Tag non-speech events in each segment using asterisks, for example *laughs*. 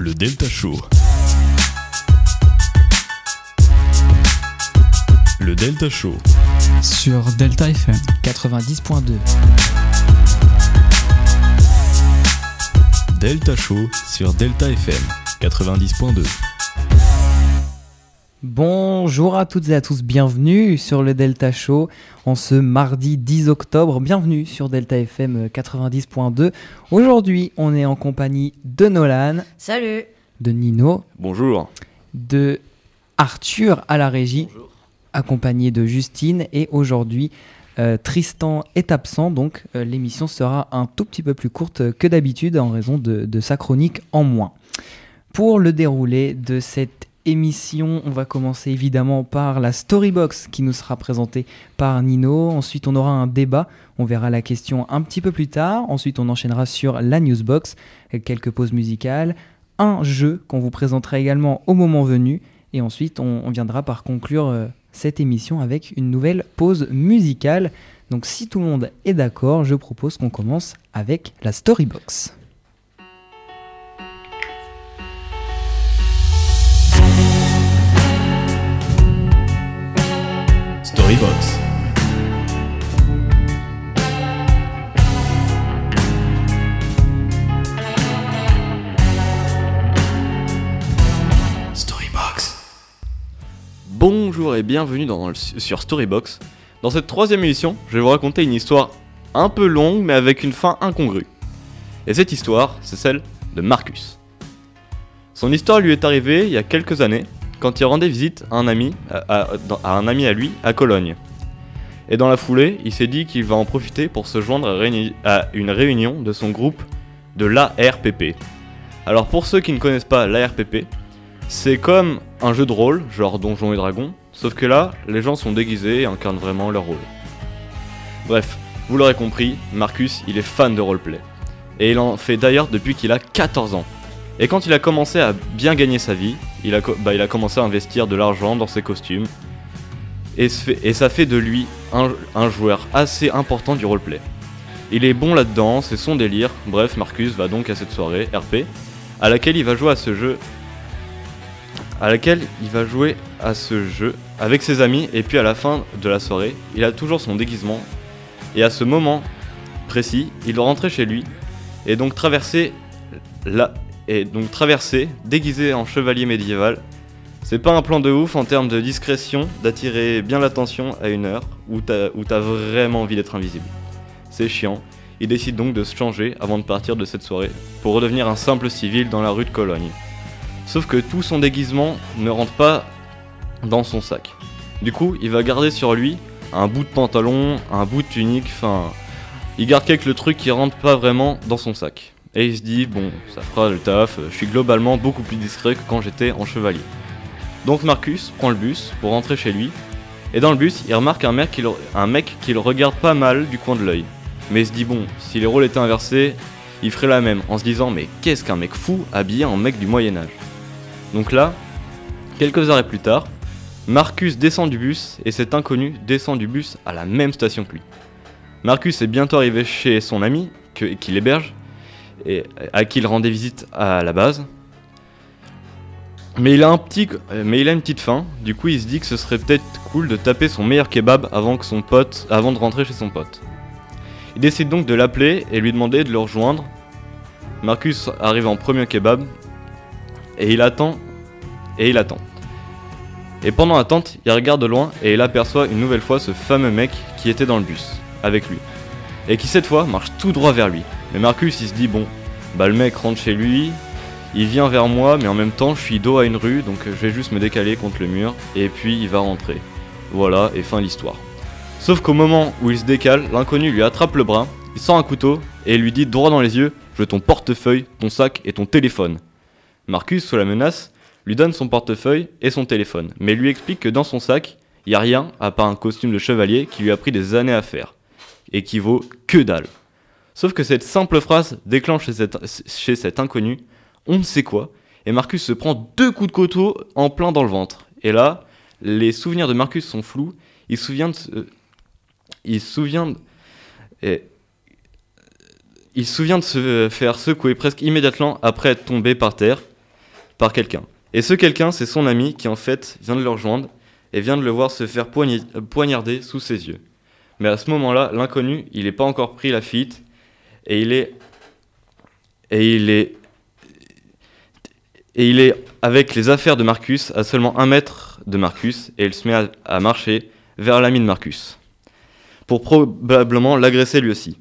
Le Delta Show. Le Delta Show. Sur Delta FM. 90.2. Delta Show sur Delta FM 90.2. Bonjour à toutes et à tous, bienvenue sur le Delta Show en ce mardi 10 octobre. Bienvenue sur Delta FM 90.2. Aujourd'hui, on est en compagnie de Nolan, Salut de Nino, Bonjour. de Arthur à la régie, accompagné de Justine. Et aujourd'hui, euh, Tristan est absent, donc euh, l'émission sera un tout petit peu plus courte que d'habitude en raison de, de sa chronique en moins. Pour le déroulé de cette émission, on va commencer évidemment par la Storybox qui nous sera présentée par Nino. Ensuite, on aura un débat. On verra la question un petit peu plus tard. Ensuite, on enchaînera sur la Newsbox, quelques pauses musicales, un jeu qu'on vous présentera également au moment venu. Et ensuite, on, on viendra par conclure euh, cette émission avec une nouvelle pause musicale. Donc, si tout le monde est d'accord, je propose qu'on commence avec la Storybox. Storybox. Bonjour et bienvenue sur Storybox. Dans cette troisième émission, je vais vous raconter une histoire un peu longue mais avec une fin incongrue. Et cette histoire, c'est celle de Marcus. Son histoire lui est arrivée il y a quelques années quand il rendait visite à un ami à, lui à Cologne. Et dans la foulée, il s'est dit qu'il va en profiter pour se joindre à, à une réunion de son groupe de l'ARPP. Alors pour ceux qui ne connaissent pas l'ARPP, c'est comme un jeu de rôle, genre Donjons et Dragons, sauf que là, les gens sont déguisés et incarnent vraiment leur rôle. Bref, vous l'aurez compris, Marcus, il est fan de roleplay. Et il en fait d'ailleurs depuis qu'il a 14 ans. Et quand il a commencé à bien gagner sa vie, il a, bah, il a commencé à investir de l'argent dans ses costumes. Et, ça fait de lui un, un joueur assez important du roleplay. Il est bon là-dedans, c'est son délire. Bref, Marcus va donc à cette soirée RP, à laquelle il va jouer à ce jeu à laquelle il va jouer à ce jeu avec ses amis et puis à la fin de la soirée, il a toujours son déguisement et à ce moment précis, il doit rentrer chez lui et donc traverser la et donc traverser déguisé en chevalier médiéval. C'est pas un plan de ouf en termes de discrétion, d'attirer bien l'attention à une heure où t'as vraiment envie d'être invisible. C'est chiant. Il décide donc de se changer avant de partir de cette soirée pour redevenir un simple civil dans la rue de Cologne. Sauf que tout son déguisement ne rentre pas dans son sac. Du coup, il va garder sur lui un bout de pantalon, un bout de tunique, enfin... Il garde quelques trucs qui rentrent pas vraiment dans son sac. Et il se dit, bon, ça fera le taf, je suis globalement beaucoup plus discret que quand j'étais en chevalier. Donc Marcus prend le bus pour rentrer chez lui, et dans le bus, il remarque un mec qui regarde pas mal du coin de l'œil. Mais il se dit, bon, si les rôles étaient inversés, il ferait la même, en se disant, mais qu'est-ce qu'un mec fou habillé en mec du Moyen-Âge donc là, quelques arrêts plus tard, Marcus descend du bus et cet inconnu descend du bus à la même station que lui. Marcus est bientôt arrivé chez son ami, que- qui l'héberge, et à qui il rendait visite à la base. Mais il, a un petit, mais il a une petite faim, du coup il se dit que ce serait peut-être cool de taper son meilleur kebab avant, avant de rentrer chez son pote. Il décide donc de l'appeler et lui demander de le rejoindre. Marcus arrive en premier kebab et il attend et il attend. Et pendant l'attente, il regarde de loin et il aperçoit une nouvelle fois ce fameux mec qui était dans le bus avec lui et qui cette fois marche tout droit vers lui. Mais Marcus il se dit bon, bah le mec rentre chez lui, il vient vers moi mais en même temps je suis dos à une rue donc je vais juste me décaler contre le mur et puis il va rentrer. Voilà et fin l'histoire. Sauf qu'au moment où il se décale, l'inconnu lui attrape le bras, il sort un couteau et lui dit droit dans les yeux Je veux ton portefeuille, ton sac et ton téléphone. Marcus, sous la menace, lui donne son portefeuille et son téléphone, mais lui explique que dans son sac, il n'y a rien à part un costume de chevalier qui lui a pris des années à faire, et qui vaut que dalle. Sauf que cette simple phrase déclenche chez cet, inconnu, on ne sait quoi, et Marcus se prend deux coups de couteau en plein dans le ventre. Et là, les souvenirs de Marcus sont flous, il se souvient de... se- il se souvient... il se souvient de se faire secouer presque immédiatement après être tombé par terre, par quelqu'un. Et ce quelqu'un, c'est son ami qui en fait vient de le rejoindre et vient de le voir se faire poign- poignarder sous ses yeux. Mais à ce moment-là, l'inconnu, il n'est pas encore pris la fuite et il est et il est et il est avec les affaires de Marcus à seulement un mètre de Marcus et il se met à, à marcher vers l'ami de Marcus pour probablement l'agresser lui aussi.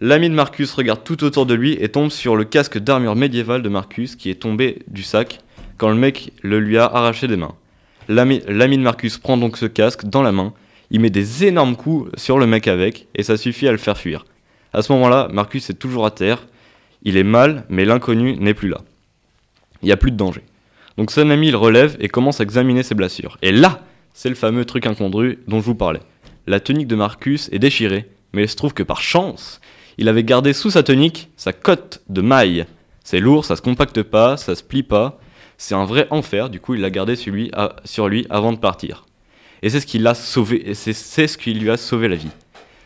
L'ami de Marcus regarde tout autour de lui et tombe sur le casque d'armure médiévale de Marcus qui est tombé du sac quand le mec le lui a arraché des mains. L'ami l'ami de Marcus prend donc ce casque dans la main, il met des énormes coups sur le mec avec et ça suffit à le faire fuir. À ce moment-là, Marcus est toujours à terre, il est mal, mais l'inconnu n'est plus là. Il n'y a plus de danger. Donc son ami le relève et commence à examiner ses blessures. Et là, c'est le fameux truc incongru dont je vous parlais. La tunique de Marcus est déchirée, mais il se trouve que par chance, il avait gardé sous sa tunique sa cotte de maille. C'est lourd, ça se compacte pas, ça se plie pas. C'est un vrai enfer, du coup il l'a gardé sur lui, sur lui avant de partir. Et c'est ce qui l'a sauvé, et c'est ce qui lui a sauvé la vie.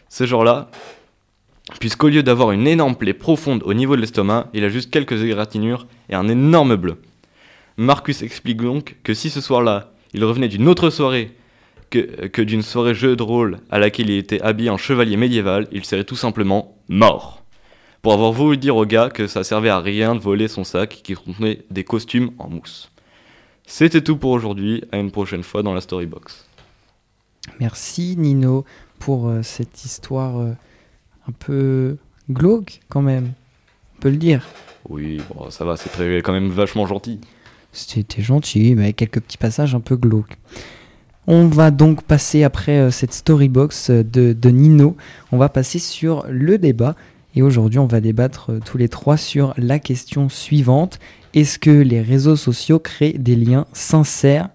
Ce jour-là, puisqu'au lieu d'avoir une énorme plaie profonde au niveau de l'estomac, il a juste quelques égratignures et un énorme bleu. Marcus explique donc que si ce soir-là, il revenait d'une autre soirée que, que d'une soirée jeu de rôle à laquelle il était habillé en chevalier médiéval, il serait tout simplement mort. Pour avoir voulu dire au gars que ça servait à rien de voler son sac qui contenait des costumes en mousse. C'était tout pour aujourd'hui, à une prochaine fois dans la Storybox. Merci Nino pour euh, cette histoire euh, un peu glauque quand même. On peut le dire. Oui, bon, ça va, c'est très- quand même vachement gentil. C'était gentil, mais avec quelques petits passages un peu glauques. On va donc passer après euh, cette storybox euh, de, de Nino, on va passer sur le débat. Et aujourd'hui, on va débattre euh, tous les trois sur la question suivante. Est-ce que les réseaux sociaux créent des liens sincères?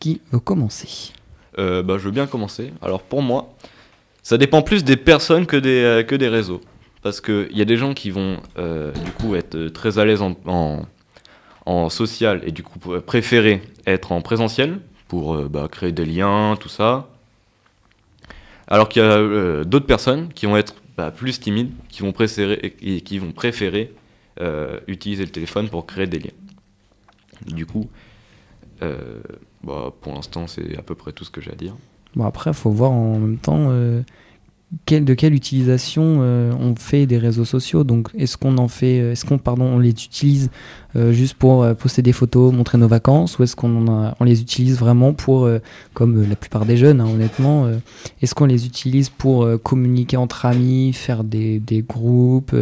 Qui veut commencer? Euh, bah, je veux bien commencer. Alors pour moi, ça dépend plus des personnes que des, euh, que des réseaux. Parce qu'il y a des gens qui vont euh, du coup être euh, très à l'aise en, social et du coup préférer être en présentiel pour bah, créer des liens, tout ça. Alors qu'il y a d'autres personnes qui vont être bah, plus timides, qui vont préférer, et qui vont préférer utiliser le téléphone pour créer des liens. Du coup, bah, pour l'instant, c'est à peu près tout ce que j'ai à dire. Bon, après, il faut voir en même temps euh, de quelle utilisation euh, on fait des réseaux sociaux. Donc, est-ce qu'on en fait, euh, est-ce qu'on pardon, on les utilise juste pour poster des photos, montrer nos vacances, ou est-ce qu'on on les utilise vraiment pour, comme la plupart des jeunes, hein, honnêtement, est-ce qu'on les utilise pour communiquer entre amis, faire des, des groupes,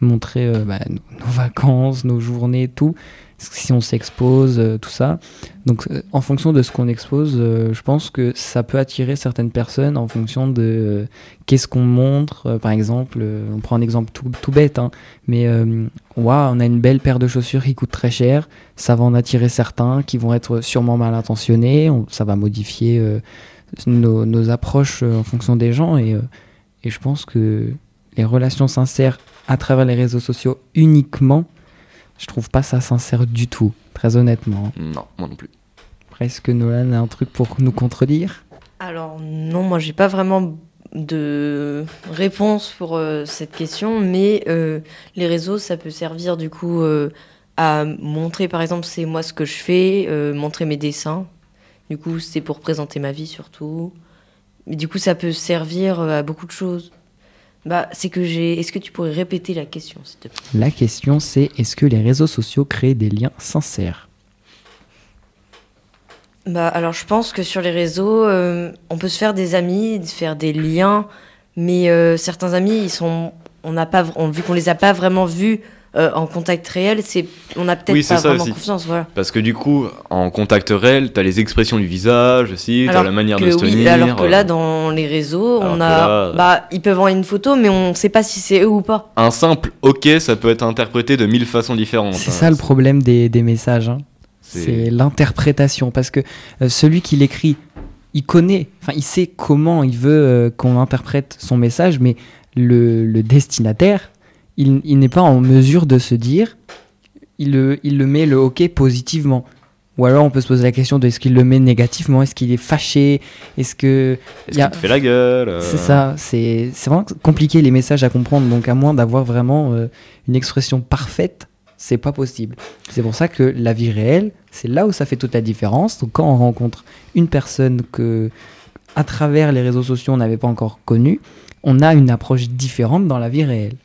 montrer bah, nos vacances, nos journées, tout? Si on s'expose, euh, tout ça. Donc, euh, en fonction de ce qu'on expose, euh, je pense que ça peut attirer certaines personnes en fonction de qu'est-ce qu'on montre. Par exemple, on prend un exemple tout, bête, hein, mais ouah, on a une belle paire de chaussures qui coûte très cher. Ça va en attirer certains qui vont être sûrement mal intentionnés. On- ça va modifier nos, approches en fonction des gens. Et je pense que les relations sincères à travers les réseaux sociaux uniquement, je trouve pas ça sincère du tout, très honnêtement. Non, moi non plus. Presque Nolan a un truc pour nous contredire? Alors non, moi j'ai pas vraiment de réponse pour euh, cette question, mais euh, les réseaux, ça peut servir du coup euh, à montrer, par exemple, c'est moi ce que je fais, euh, montrer mes dessins. Du coup, c'est pour présenter ma vie surtout. Mais du coup, ça peut servir à beaucoup de choses. Bah, c'est que j'ai. Est-ce que tu pourrais répéter la question, s'il te plaît? La question c'est est-ce que les réseaux sociaux créent des liens sincères? Bah, alors je pense que sur les réseaux, euh, on peut se faire des amis, se faire des liens, mais euh, certains amis, ils sont, on n'a pas, on, vu qu'on les a pas vraiment vus euh, en contact réel, c'est, on a peut-être Oui, pas ça vraiment aussi. confiance, voilà. Parce que du coup, en contact réel, t'as les expressions du visage aussi, t'as Alors la manière que de se oui, tenir. alors que euh, là, dans les réseaux, on a, là- bah, ils peuvent envoyer une photo, mais on sait pas si c'est eux ou pas. Un simple OK, ça peut être interprété de mille façons différentes. C'est hein. ça le problème des, des messages. hein. C'est- C'est l'interprétation. Parce que euh, celui qui l'écrit, il connaît, enfin, il sait comment il veut euh, qu'on interprète son message, mais le, le destinataire, il, il n'est pas en mesure de se dire, il le, il le met le OK positivement. Ou alors on peut se poser la question de est-ce qu'il le met négativement, est-ce qu'il est fâché, est-ce que Est-ce a- qu'il te fait la gueule euh, C'est ça, c'est c'est vraiment compliqué les messages à comprendre, donc à moins d'avoir vraiment euh, une expression parfaite, c'est pas possible. C'est pour ça que la vie réelle, c'est là où ça fait toute la différence. Donc quand on rencontre une personne que, à travers les réseaux sociaux, on n'avait pas encore connue, on a une approche différente dans la vie réelle.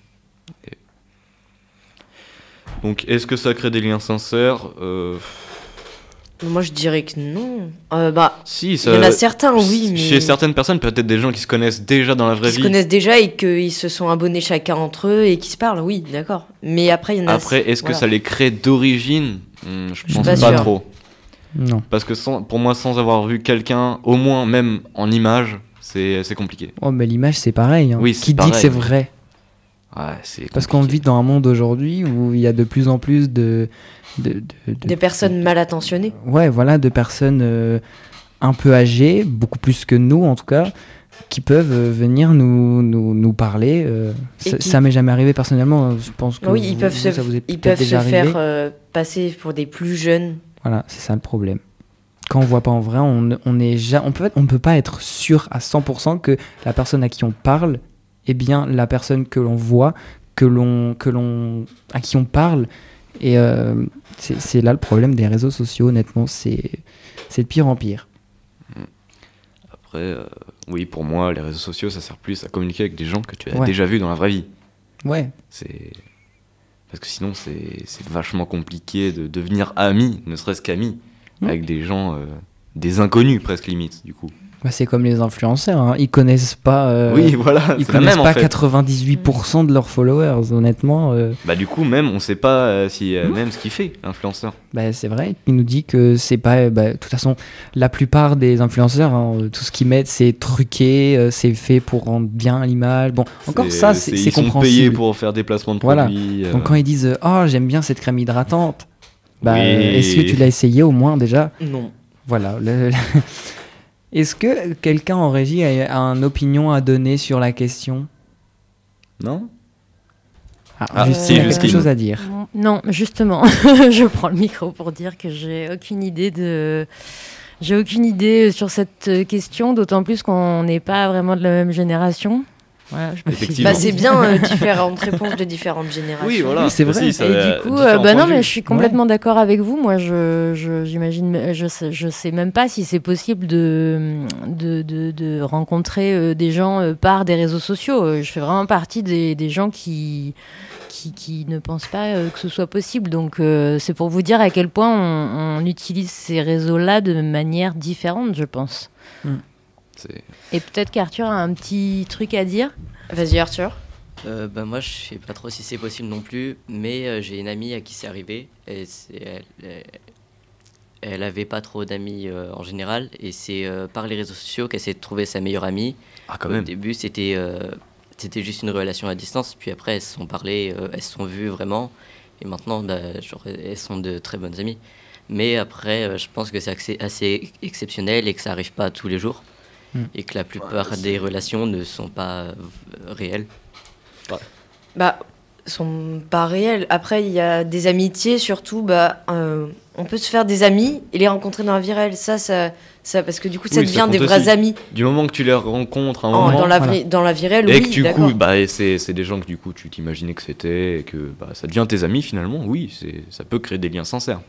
Donc, est-ce que ça crée des liens sincères Euh, Moi, je dirais que non. Euh, bah, Si, il y en a certains, oui, mais Chez certaines personnes, peut-être des gens qui se connaissent déjà dans la vraie qui se vie. connaissent déjà et qu'ils se sont abonnés chacun entre eux et qui se parlent, oui, d'accord. Mais après, il y en a. Après, est-ce que voilà. ça les crée d'origine? Hmm, Je pense pas pas, trop. Non. Parce que sans- pour moi, sans avoir vu quelqu'un, au moins même en image, c'est c'est compliqué. Oh, mais l'image, c'est pareil. hein. Oui, Qui dit que c'est vrai? Ouais, c'est Parce qu'on vit dans un monde aujourd'hui où il y a de plus en plus de. de, de- de- Des personnes mal attentionnées. Ouais, voilà, de personnes euh, un peu âgées, beaucoup plus que nous en tout cas, qui peuvent euh, venir nous, nous, nous parler. euh, ça qui- ça m'est jamais arrivé personnellement. Je pense que oui, vous- ils peuvent vous, se, ça vous est ils peut-être peuvent se déjà arrivé. faire euh, passer pour des plus jeunes. Voilà, c'est ça le problème. Quand on voit pas en vrai, on ne on est ja- on peut on peut pas être sûr à 100% que la personne à qui on parle est bien la personne que l'on voit, que l'on que l'on à qui on parle. Et euh, c'est là le problème des réseaux sociaux. Honnêtement, c'est c'est de pire en pire. Après, euh, oui, pour moi, les réseaux sociaux, ça sert plus à communiquer avec des gens que tu as Ouais. déjà vus dans la vraie vie. Ouais. C'est parce que sinon, c'est c'est vachement compliqué de devenir ami, ne serait-ce qu'ami, avec des gens, euh, des inconnus presque limite, du coup. Bah, c'est comme les influenceurs, hein. ils connaissent pas, euh, oui, voilà, ils connaissent même pas en fait. 98% de leurs followers, honnêtement. euh, Bah du coup, même on sait pas euh, si euh, Mm. même ce qu'il fait, l'influenceur. bah, c'est vrai, il nous dit que c'est pas. bah, de toute façon, la plupart des influenceurs, hein, tout ce qu'ils mettent, c'est truqué, euh, c'est fait pour rendre bien l'image. Bon, encore ça, c'est c'est ils sont payés compréhensible. pour faire des placements de Voilà. produits. euh, Donc quand ils disent Oh, j'aime bien cette crème hydratante, bah, Oui. est-ce que tu l'as essayé au moins déjà? Non. Voilà. le- Est-ce que quelqu'un en régie a, a une opinion à donner sur la question? Non? Ah, Ah, Justine quelque chose à dire. Non, justement, *laughs* je prends le micro pour dire que j'ai aucune idée de. J'ai aucune idée sur cette question, d'autant plus qu'on n'est pas vraiment de la même génération. Voilà, je me fie- Effectivement. Bah, c'est bien euh, *laughs* différentes réponses de différentes générations. Oui, voilà. Oui, c'est aussi, vrai. ça Et a du coup, différents euh, bah non, mais je suis complètement d'accord avec vous. Moi, je, je- j'imagine, je sais, je sais même pas si c'est possible de, de, de, de rencontrer euh, des gens euh, par des réseaux sociaux. Euh, Je fais vraiment partie des, des gens qui, qui, qui ne pensent pas euh, que ce soit possible. Donc, euh, c'est pour vous dire à quel point on, on utilise ces réseaux-là de manière différente, je pense. C'est- Et peut-être qu'Arthur a un petit truc à dire. Vas-y, Arthur. Euh, bah, moi, je sais pas trop si c'est possible non plus, mais euh, j'ai une amie à qui c'est arrivé. Et c'est- elle, elle- elle avait pas trop d'amis euh, en général, et c'est euh, par les réseaux sociaux qu'elle s'est trouvée sa meilleure amie. Ah quand Au même. début, c'était euh, c'était juste une relation à distance, puis après, elles se sont parlé, euh, elles se sont vues vraiment, et maintenant, bah, genre, elles sont de très bonnes amies. Mais après, je pense que c'est assez, assez exceptionnel et que ça arrive pas tous les jours, Hmm. et que la plupart des relations ne sont pas euh, réelles. Bah, sont pas réels. Après, il y a des amitiés, surtout, bah, euh, on peut se faire des amis et les rencontrer dans la vie réelle. Ça, ça, ça parce que du coup, ça Oui, ça devient des vrais aussi. amis Du moment que tu les rencontres à un en- moment, dans, la voilà. dans la vie réelle. et oui, que du coup, bah, c'est c'est des gens que du coup tu t'imaginais que c'était, et que bah, ça devient tes amis finalement, oui, c'est ça peut créer des liens sincères.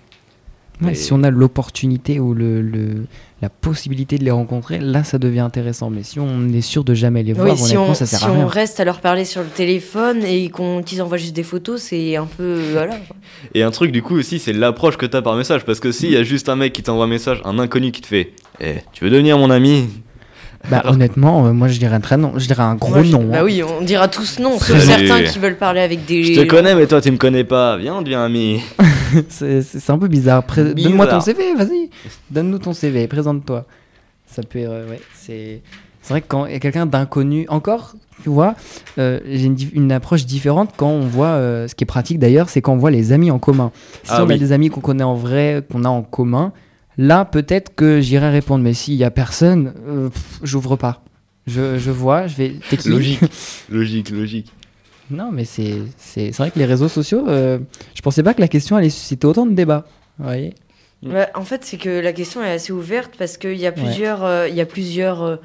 Ouais, Si on a l'opportunité ou le, le- la possibilité de les rencontrer, là ça devient intéressant. Mais si on est sûr de jamais les voir, Oui, si honnêtement, on, ça sert si à on rien. reste à leur parler sur le téléphone et qu'ils envoient juste des photos, c'est un peu. Voilà. Et un truc du coup aussi, c'est l'approche que t'as par message. Parce que s'il y a juste un mec qui t'envoie un message, un inconnu qui te fait Eh, tu veux devenir mon ami? Bah, honnêtement, euh, moi je dirais un très non, je dirais un gros Moi, je- non. Bah hein. oui, on dira tous non, sauf certains qui veulent parler avec des. Je te connais, mais toi tu me connais pas. Viens, on devient ami. *laughs* *laughs* c'est un peu bizarre. Donne-moi ton CV, vas-y. Donne-nous ton CV, présente-toi. Ça peut, euh, ouais, c'est. C'est vrai que quand il y a quelqu'un d'inconnu, encore, tu vois, euh, j'ai une, approche différente quand on voit, euh, ce qui est pratique d'ailleurs, c'est quand on voit les amis en commun. Si Ah on a des amis qu'on connaît en vrai, qu'on a en commun, là peut-être que j'irai répondre. Mais s'il y a personne, euh, j'ouvre pas. Je, je vois, je vais. *laughs* Logique. Logique, logique. Non, mais c'est c'est c'est vrai que les réseaux sociaux, euh, je pensais pas que la question allait susciter autant de débats. Vous voyez Bah, en fait, c'est que la question est assez ouverte parce qu'il y a plusieurs, euh, il y a plusieurs euh,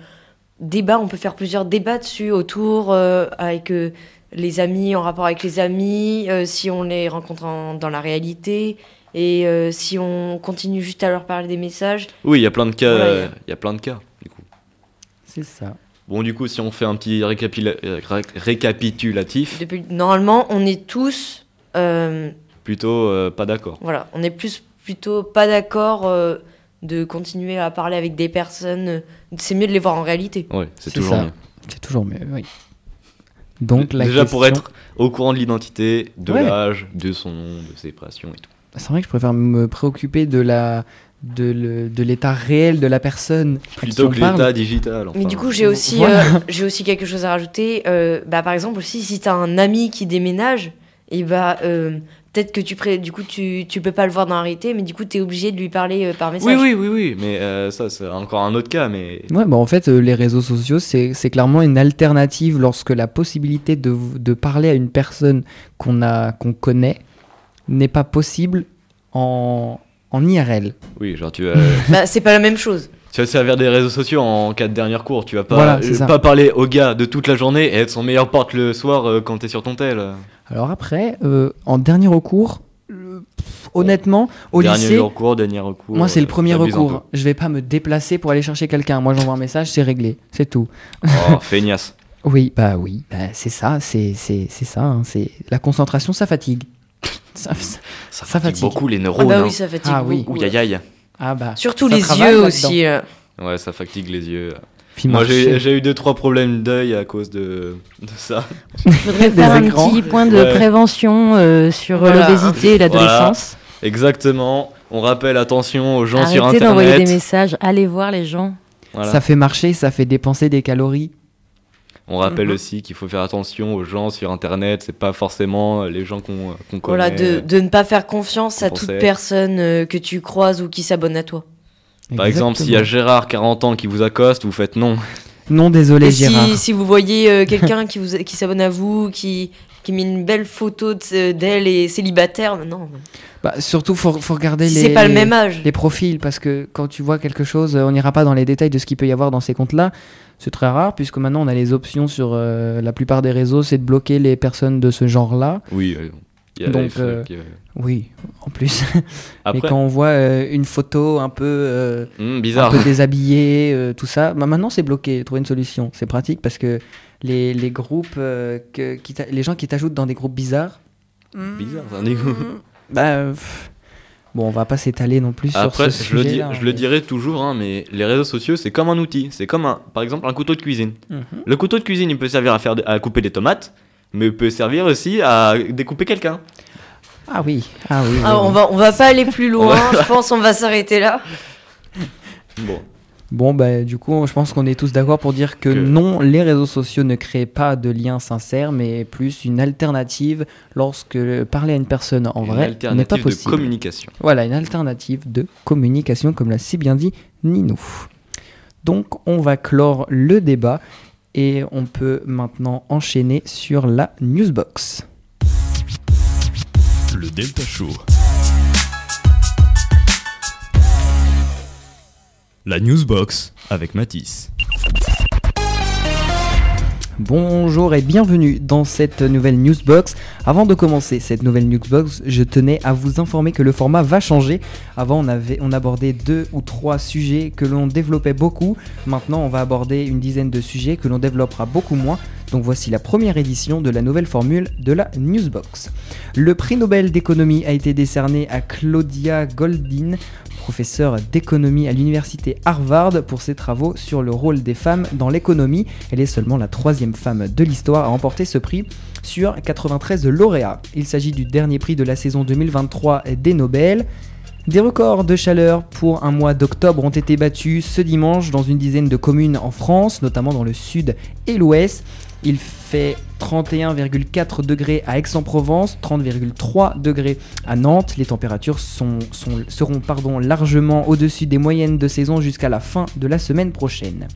débats. On peut faire plusieurs débats dessus autour euh, avec euh, les amis en rapport avec les amis, euh, si on les rencontre en- dans la réalité, et euh, si on continue juste à leur parler des messages. Oui, il y a plein de cas. Voilà, euh, Il y a plein de cas. Du coup. C'est ça. Bon, du coup, si on fait un petit récapitulatif, Depuis, normalement, on est tous, euh, plutôt euh, pas d'accord. voilà, on est plus plutôt pas d'accord euh, de continuer à parler avec des personnes. C'est mieux de les voir en réalité. Ouais, c'est toujours ça. mieux. C'est toujours mieux, oui. Donc, la Déjà pour être au courant de l'identité, de Ouais. l'âge, de son nom, de ses passions et tout. C'est vrai que je préfère me préoccuper de la de le- de l'état réel de la personne Plutôt que l'état digital. Mais du coup, j'ai aussi, voilà. euh, j'ai aussi quelque chose à rajouter. Euh, bah, par exemple, aussi, si tu as un ami qui déménage, et bah, euh, peut-être que tu, pré... du coup, tu, tu peux pas le voir dans la réalité, mais du coup, tu es obligé de lui parler euh, par message. Oui, oui, oui, oui, mais euh, ça, c'est encore un autre cas, mais Ouais, bah en fait, euh, les réseaux sociaux, c'est c'est clairement une alternative lorsque la possibilité de, de parler à une personne qu'on a qu'on connaît n'est pas possible en, en IRL. oui, genre tu vas, *laughs* Bah, c'est pas la même chose. tu vas te servir des réseaux sociaux en cas de dernier cours. Tu vas pas, Voilà, euh, pas parler au gars de toute la journée et être son meilleur pote le soir euh, quand t'es sur ton tel. Alors après, euh, en dernier recours, euh, pff, honnêtement, au dernier lycée, recours, dernier recours. moi c'est le euh, premier recours. Je vais pas me déplacer pour aller chercher quelqu'un. Moi j'envoie un message, c'est réglé, c'est tout. Oh, *laughs* feignasse. Oui, bah oui, bah, c'est ça, c'est c'est c'est ça. hein, c'est la concentration, ça fatigue. *laughs* Ça- ça- Ça, Ça fatigue, fatigue. beaucoup les Ah neurones. bah hein. oui, ça fatigue Ah oui. Ouh, aïe, aïe. ah bah. Surtout les yeux aussi. euh. Ouais, ça fatigue les yeux. Puis Moi, j'ai eu deux trois problèmes d'œil à cause de, de ça. Je voudrais *laughs* faire un écrans. petit point de Ouais. prévention euh, sur euh, Voilà. l'obésité et l'adolescence. Exactement. On rappelle attention aux gens sur Arrêtez d'envoyer Internet. des messages, allez voir les gens. Voilà. Ça fait marcher, ça fait dépenser des calories. On rappelle Mhm. aussi qu'il faut faire attention aux gens sur Internet. C'est pas forcément euh, les gens qu'on qu'on connaît. Voilà, de, de ne pas faire confiance à toute personne euh, que tu croises ou qui s'abonne à toi. Par exemple, s'il y a. Gérard, 40 ans, qui vous accoste, vous faites non. Non, désolé, Et Gérard. si, si vous voyez euh, quelqu'un qui, vous, qui s'abonne à vous, qui, qui met une belle photo de- d'elle et célibataire, non. Bah, surtout, faut, faut regarder Si les. c'est pas le même âge. les profils parce que quand tu vois quelque chose, euh, on n'ira pas dans les détails de ce qu'il peut y avoir dans ces comptes-là. C'est très rare puisque maintenant on a les options sur euh, la plupart des réseaux, c'est de bloquer les personnes de ce genre-là. Oui. euh, il y a Donc, des euh, Oui, en plus. *laughs* Mais Après, quand on voit euh, une photo un peu, euh, hmm, un bizarre. peu *laughs* déshabillée, euh, tout ça, bah maintenant c'est bloqué. Trouver une solution, c'est pratique parce que les, les groupes, euh, que, qui les gens qui t'ajoutent dans des groupes bizarres, Bizarre, ça, du coup. Bah, pff, bon, on va pas s'étaler non plus Après, sur ce je le, dis, sujet-là, je le mais- dirai toujours, hein, mais les réseaux sociaux, c'est comme un outil. C'est comme, un, par exemple, un couteau de cuisine. Mhm. Le couteau de cuisine, il peut servir à, faire, à couper des tomates, mais il peut servir aussi à découper quelqu'un. Ah oui, ah oui. Ah, oui, on, va, on va pas aller plus loin, je pense on va s'arrêter là. Bon, Bon, bah, du coup, je pense qu'on est tous d'accord pour dire que, Que- non, les réseaux sociaux ne créent pas de liens sincères, mais plus une alternative lorsque parler à une personne en une vrai n'est alternative pas de possible. communication. Voilà, une alternative de communication, comme l'a si bien dit Ninou. Donc, on va clore le débat et on peut maintenant enchaîner sur la newsbox. Le Delta Show. La Newsbox avec Matisse. Bonjour et bienvenue dans cette nouvelle newsbox. Avant de commencer cette nouvelle newsbox, je tenais à vous informer que le format va changer. Avant, on avait on abordait deux ou trois sujets que l'on développait beaucoup. Maintenant, on va aborder une dizaine de sujets que l'on développera beaucoup moins. Donc voici la première édition de la nouvelle formule de la newsbox. Le prix Nobel d'économie a été décerné à Claudia Goldin, professeure d'économie à l'université Harvard, pour ses travaux sur le rôle des femmes dans l'économie. Elle est seulement la troisième femme de l'histoire à remporter ce prix sur 93 lauréats. Il s'agit du dernier prix de la saison 2023 des Nobel. Des records de chaleur pour un mois d'octobre ont été battus ce dimanche dans une dizaine de communes en France, notamment dans le sud et l'ouest. Il fait 31,4 degrés à Aix-en-Provence, 30,3 degrés à Nantes. Les températures seront largement au-dessus des moyennes de saison jusqu'à la fin de la semaine prochaine.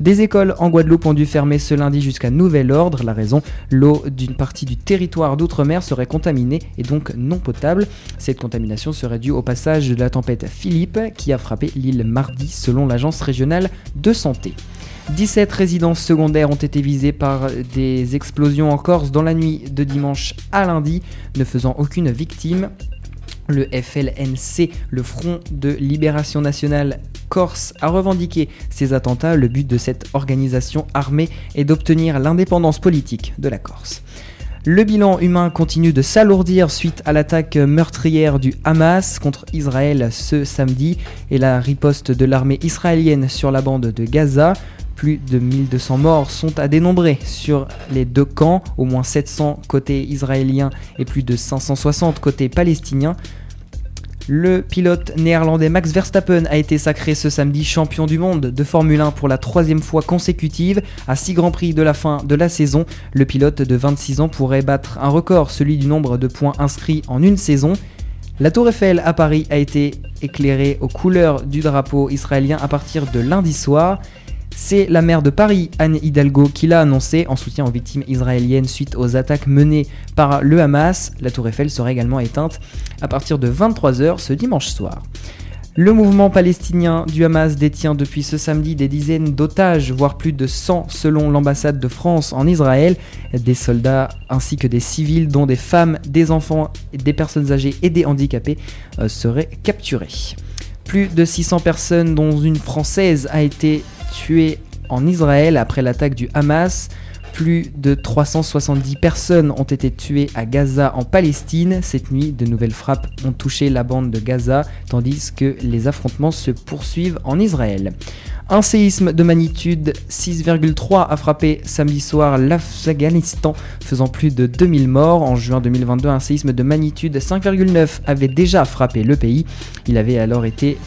Des écoles en Guadeloupe ont dû fermer ce lundi jusqu'à nouvel ordre. La raison, l'eau d'une partie du territoire d'outre-mer serait contaminée et donc non potable. Cette contamination serait due au passage de la tempête Philippe qui a frappé l'île mardi selon l'agence régionale de santé. 17 résidences secondaires ont été visées par des explosions en Corse dans la nuit de dimanche à lundi, ne faisant aucune victime. Le FLNC, le Front de Libération Nationale Corse, a revendiqué ces attentats. Le but de cette organisation armée est d'obtenir l'indépendance politique de la Corse. Le bilan humain continue de s'alourdir suite à l'attaque meurtrière du Hamas contre Israël ce samedi et la riposte de l'armée israélienne sur la bande de Gaza. Plus de 1200 morts sont à dénombrer sur les deux camps, au moins 700 côté israélien et plus de 560 côté palestinien. Le pilote néerlandais Max Verstappen a été sacré ce samedi champion du monde de Formule 1 pour la troisième fois consécutive à 6 grands prix de la fin de la saison. Le pilote de 26 ans pourrait battre un record, celui du nombre de points inscrits en une saison. La tour Eiffel à Paris a été éclairée aux couleurs du drapeau israélien à partir de lundi soir. C'est la maire de Paris, Anne Hidalgo, qui l'a annoncé en soutien aux victimes israéliennes suite aux attaques menées par le Hamas. La tour Eiffel sera également éteinte à partir de 23h ce dimanche soir. Le mouvement palestinien du Hamas détient depuis ce samedi des dizaines d'otages, voire plus de 100 selon l'ambassade de France en Israël. Des soldats ainsi que des civils, dont des femmes, des enfants, des personnes âgées et des handicapés, euh, seraient capturés. Plus de 600 personnes, dont une française, a été tuée en Israël après l'attaque du Hamas. Plus de 370 personnes ont été tuées à Gaza en Palestine. Cette nuit, de nouvelles frappes ont touché la bande de Gaza, tandis que les affrontements se poursuivent en Israël. Un séisme de magnitude 6,3 a frappé samedi soir l'Afghanistan, faisant plus de 2000 morts. En juin 2022, un séisme de magnitude 5,9 avait déjà frappé le pays. Il avait alors été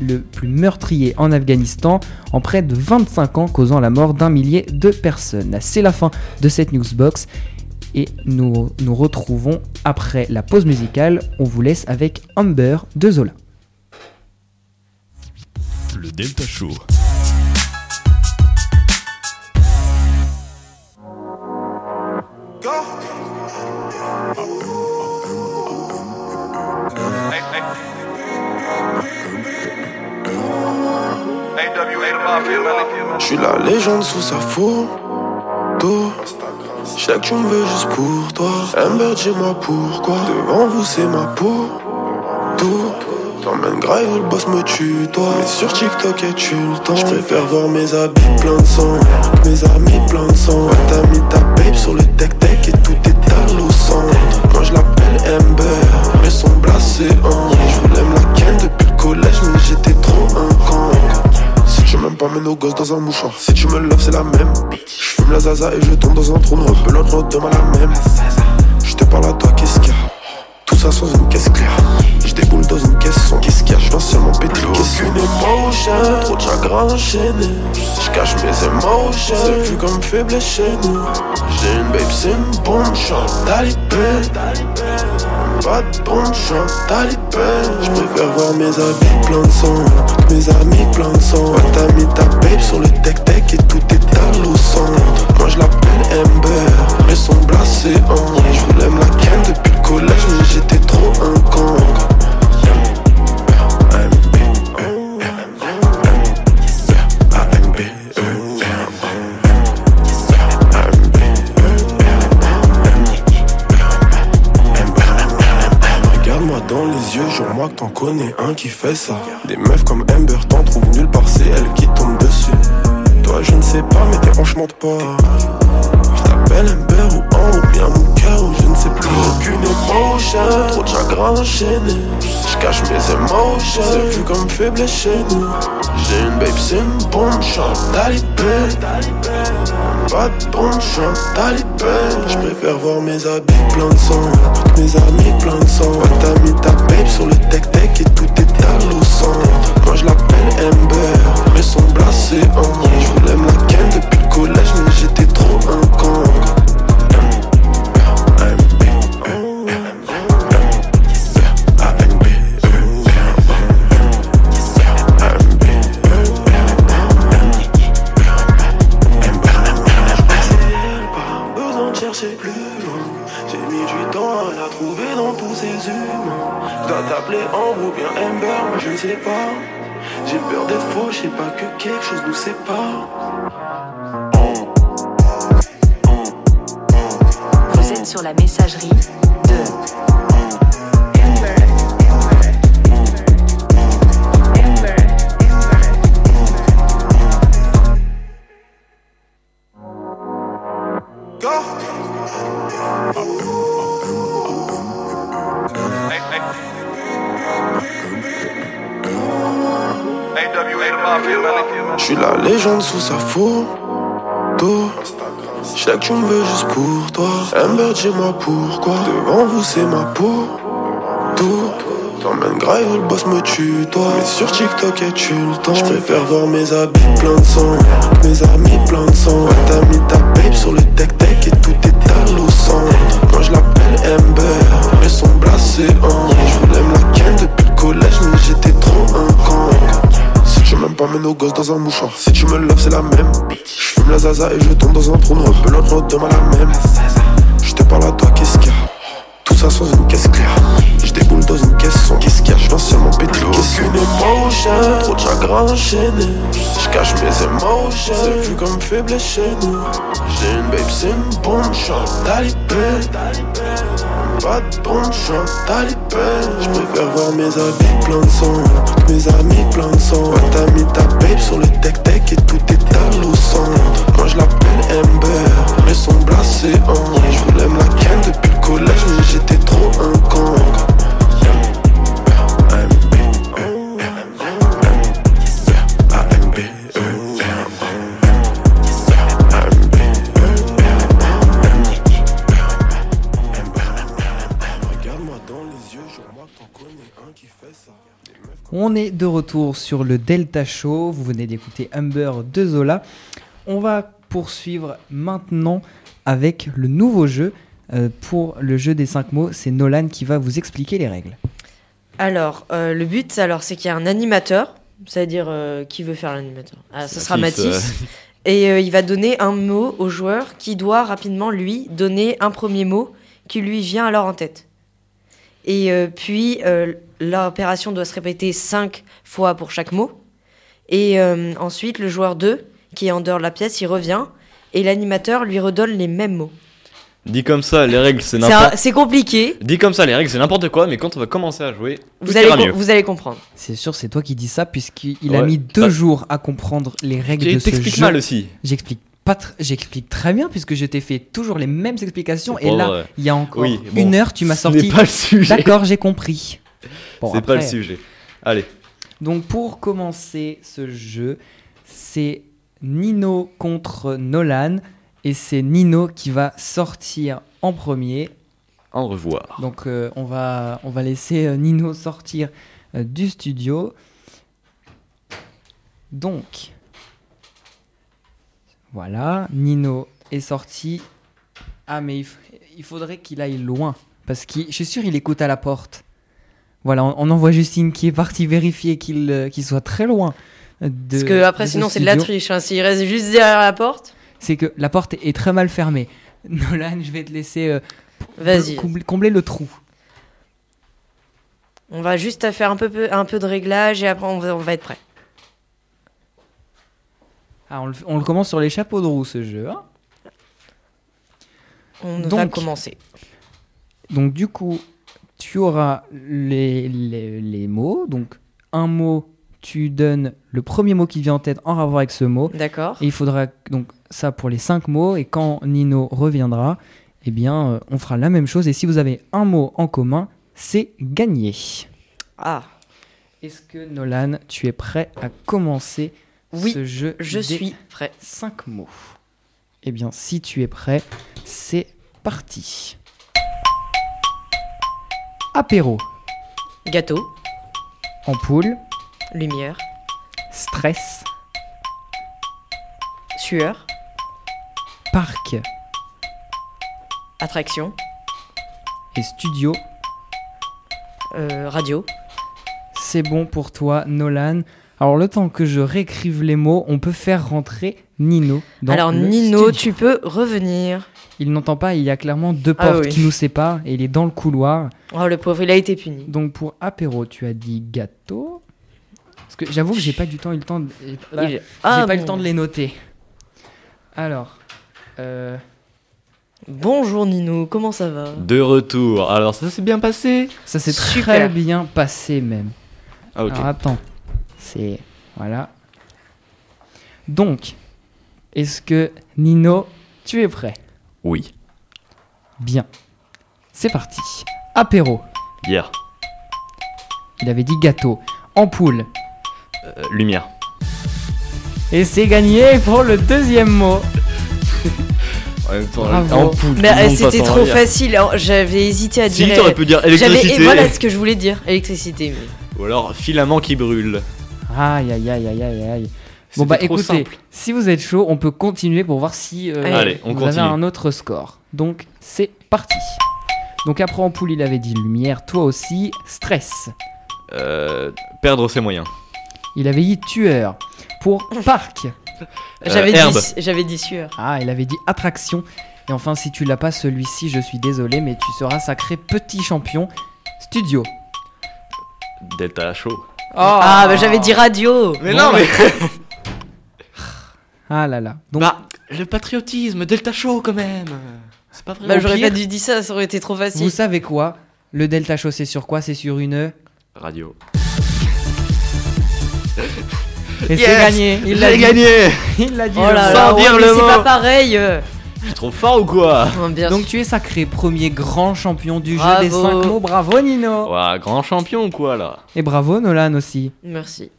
le plus meurtrier en Afghanistan en près de 25 ans, causant la mort d'un millier de personnes. C'est la fin de cette newsbox et nous nous retrouvons après la pause musicale. On vous laisse avec Amber de Zola. Le Delta Show. Je suis la légende sous sa photo. Je sais que tu me veux juste pour toi. Amber, dis-moi pourquoi. Devant vous, c'est ma peau. Tout. T'emmènes grave, le boss me tue, toi. Mais sur TikTok, et tu le temps. Je préfère voir mes habits plein de sang. Mes amis plein de sang. T'as mis ta babe sur le tech-tech Si tu me loves, c'est la même. Je fume la zaza et je tombe dans un trou noir. Pelote, l'autre demain la même. Je te parle à toi, qu'est-ce qu'il y a? Tout ça sans une caisse claire. Je déboule dans une caisse sans qu'est-ce qu'il y a? Je viens seulement péter Plus aucune émotion, trop de chagrin enchaîné. Je cache mes émotions, c'est vu comme faible chez nous. J'ai une babe, c'est une bonne chance. Talibé, pas de bonne chance. Talibé, je préfère voir mes habits plein de sang. Mes amis plein de sang. Ouais, t'as mis ta babe sur le tech-tech et tout est à centre. Moi je l'appelle Amber, mais son blasé en. Je voulais me la ken depuis le collège, mais j'étais trop un con. Je t'en connais un qui fait ça. Des meufs comme Amber t'en trouvent nulle part, c'est elle qui tombe dessus. Toi, je ne sais pas, mais tes hanches pas. Je t'appelle Amber ou en ou bien mon cœur ou je ne sais plus. Aucune émotion, trop de chagrin enchaîné. Je cache mes émotions, c'est vu comme faible chez nous. J'ai une babe, c'est une chance. Talibé, pas de bonne chance. Talibé, je préfère voir mes habits plein de sang. Mes amis plein de sang. T'as mis ta babe sur le tech-tech et tout est à au centre. Pourquoi. Devant vous, c'est ma peau. Tout. T'emmènes grave, le boss me tue, toi. Mais sur TikTok, et tu le temps. Je préfère voir mes habits plein de sang. Mes amis plein de sang. T'as mis ta babe sur le tech-tech et tout est à l'eau sang. Moi, je l'appelle Amber. Mais son blasé, hein. Je voulais me la ken depuis le collège, mais j'étais trop un con. Si tu m'aimes pas, mets nos gosses dans un mouchoir. Si tu me loves, c'est la même. Je fume la zaza et je tombe dans un trou noir. Belote l'autre demain la même. Enchaîné. Je cache mes émotions. C'est plus comme faible chez nous. J'ai une babe, c'est une bombe, je talibé. Pas de bombe, je talibé. Je préfère voir mes habits plein de sang. Toutes mes amis plein de sang. Ouais, t'as mis ta babe sur le tech-tech et tout est à l'eau. Moi je l'appelle Amber, mais son blasé hein. Je voulais me la ken depuis le collège, On est de retour sur le Delta Show. Vous venez d'écouter Humber de Zola. On va poursuivre maintenant avec le nouveau jeu. Euh, pour le jeu des 5 mots, c'est Nolan qui va vous expliquer les règles. Alors, euh, le but, alors, c'est qu'il y a un animateur, c'est-à-dire euh, qui veut faire l'animateur Ah, Ça sera Mathis, Mathis. *laughs* Et euh, il va donner un mot au joueur qui doit rapidement, lui, donner un premier mot qui lui vient alors en tête. Et euh, puis, euh, l'opération doit se répéter cinq fois pour chaque mot. Et euh, ensuite, le joueur 2, qui est en dehors de la pièce, il revient. Et l'animateur lui redonne les mêmes mots. Dit comme ça, les règles, c'est n'importe C'est compliqué. Dit comme ça, les règles, c'est n'importe quoi, mais quand on va commencer à jouer, Vous tout allez, ira com- mieux. vous allez comprendre. C'est sûr, c'est toi qui dis ça, puisqu'il a mis deux Bah, jours à comprendre les règles de ce jeu. mal aussi. J'explique pas, tr- j'explique très bien, puisque je t'ai fait toujours les mêmes explications. Et là, il y a encore Oui, bon, une heure, tu m'as sorti. D'accord, j'ai compris. Bon, c'est pas le sujet. Allez, Donc pour commencer ce jeu, c'est Nino contre Nolan et c'est Nino qui va sortir en premier. au revoir. Donc euh, on, va, on va laisser euh, Nino sortir euh, du studio. Donc voilà, Nino est sorti. Ah mais il, faudrait qu'il aille loin parce que je suis sûr il écoute à la porte. Voilà, on, on envoie Justine qui est partie vérifier qu'il euh, qu'il soit très loin. De, Parce que après, de sinon, c'est de la triche. hein. S'il reste juste derrière la porte, C'est que la porte est très mal fermée. *laughs* Nolan, je vais te laisser euh, vas-y. combler, combler le trou. On va juste faire un peu, peu- un peu de réglage et après, on va, on va être prêt. Ah, on, le, on le commence sur les chapeaux de roue ce jeu. hein. On va Donc- commencer. Donc du coup, tu auras les, les, les mots. Donc un mot, tu donnes le premier mot qui vient en tête en rapport avec ce mot. D'accord. Et il faudra donc ça pour les cinq mots. Et quand Nino reviendra, eh bien, euh, on fera la même chose. Et si vous avez un mot en commun, c'est gagné. Ah, Est-ce que Nolan, tu es prêt à commencer Oui, ce jeu je des suis prêt. cinq mots Eh bien, si tu es prêt, c'est parti. Apéro, Gâteau, ampoule, lumière, stress, sueur, parc attraction, et studio. euh, radio. C'est bon pour toi, Nolan. Alors, le temps que je réécrive les mots, on peut faire rentrer Nino. Dans Alors, le Nino, studio. tu peux revenir. Il n'entend pas, il y a clairement deux Ah portes oui. qui nous séparent et il est dans le couloir. Oh, le pauvre, il a été puni. Donc, pour apéro, tu as dit gâteau. Est-ce que j'avoue que j'ai pas du temps eu le temps de... Il- j'ai Ah, pas eu bon. le temps de les noter. Alors, euh, Bonjour Nino, comment ça va? De retour. Alors, ça s'est bien passé? Ça s'est très Super. bien passé même. Ah, ok. Alors attends, c'est voilà. Donc, est-ce que Nino, tu es prêt? Oui. Bien. C'est parti. Apéro. Hier. Il avait dit gâteau. Ampoule. Euh, lumière. Et c'est gagné pour le deuxième mot. En même temps, Bravo. en poule, tout Mais le euh, monde c'était passe en trop arrière. facile, j'avais hésité à Si, dire. t'aurais pu dire J'avais électricité. et voilà ce que je voulais dire, électricité. mais- Ou alors filament qui brûle. Aïe aïe aïe aïe aïe aïe. Bon bah écoutez, simple. si vous êtes chaud, on peut continuer pour voir si euh, Allez. On vous continue. avez un autre score. Donc c'est parti. Donc après ampoule, il avait dit lumière, toi aussi, stress. Euh, perdre ses moyens. Il avait dit tueur. Pour parc. *laughs* J'avais dit, j'avais dit sueur. Ah, il avait dit attraction. Et enfin, si tu l'as pas celui-ci, je suis désolé, mais tu seras sacré petit champion. Studio. Delta chaud. Ah, bah j'avais dit radio. Mais Bon, non, mais. *laughs* Ah là là. Donc, Bah, le patriotisme, Delta chaud quand même. C'est pas vrai. Bah au j'aurais pire, pas dû dire ça, ça aurait été trop facile. vous savez quoi? Le delta chaud, c'est sur quoi? C'est sur une. Radio. Et c'est Yes gagné. Il l'a J'ai dit. gagné *laughs* Il l'a dit. Oh le là mot. là, Sans ouais, dire mais le c'est mot. pas pareil. euh. Je suis trop fort ou quoi bien Donc sûr. tu es sacré premier grand champion du jeu Bravo. des 5 mots. Bravo Nino. Ouah, grand champion ou quoi là Et bravo Nolan aussi. Merci.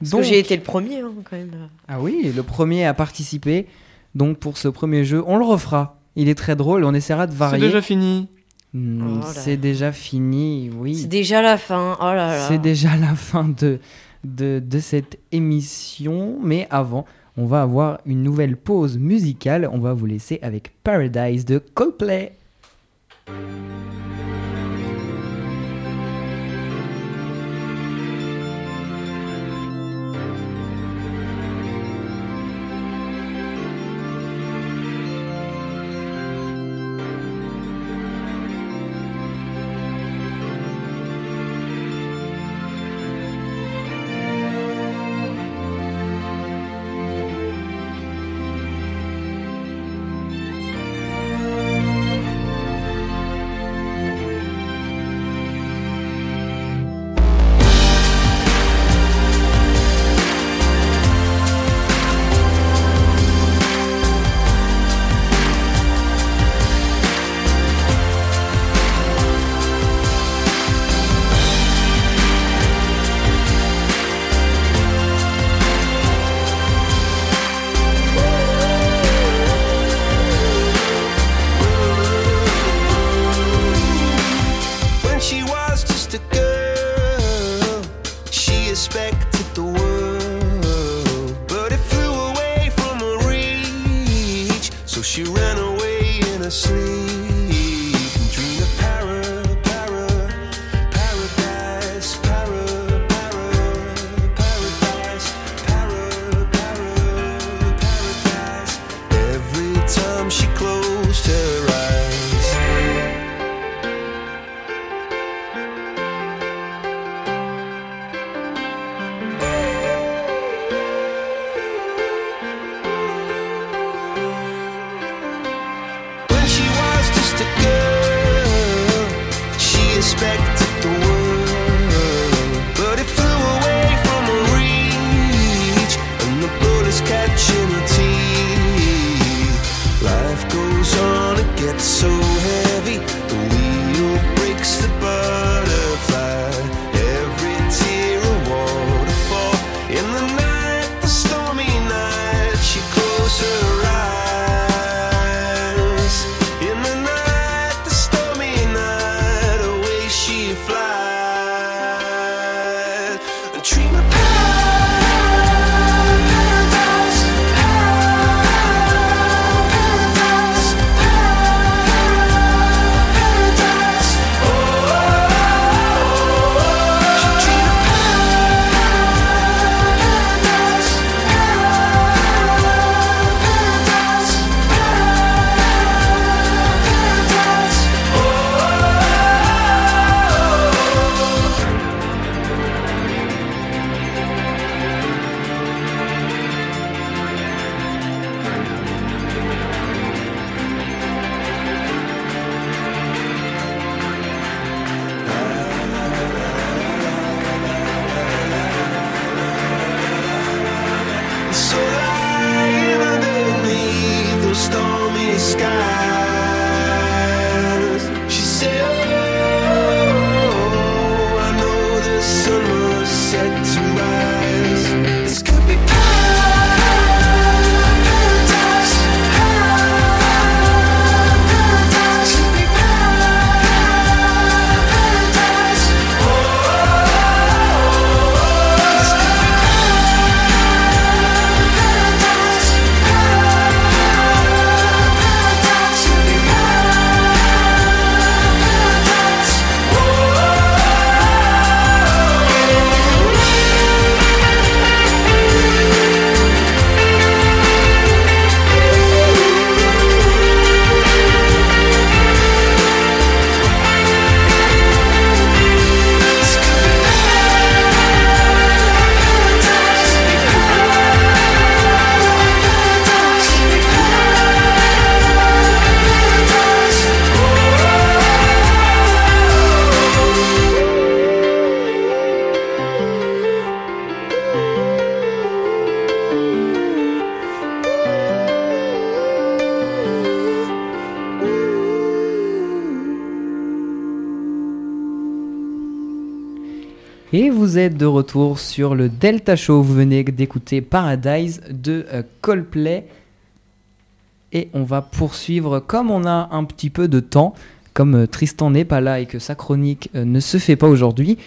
Parce Donc- que j'ai été le premier hein, quand même. Ah oui, le premier à participer. Donc pour ce premier jeu, on le refera. Il est très drôle, on essaiera de C'est varier. déjà fini. Hmm, Oh là. c'est déjà fini, C'est oui. déjà la fin. Oh là là. C'est déjà la fin de, de, de cette émission. Mais avant, on va avoir une nouvelle pause musicale. On va vous laisser avec Paradise de Coldplay. Êtes de retour sur le Delta Show. Vous venez d'écouter Paradise de euh, Coldplay. Et on va poursuivre, comme on a un petit peu de temps, comme euh, Tristan n'est pas là et que sa chronique euh, ne se fait pas aujourd'hui,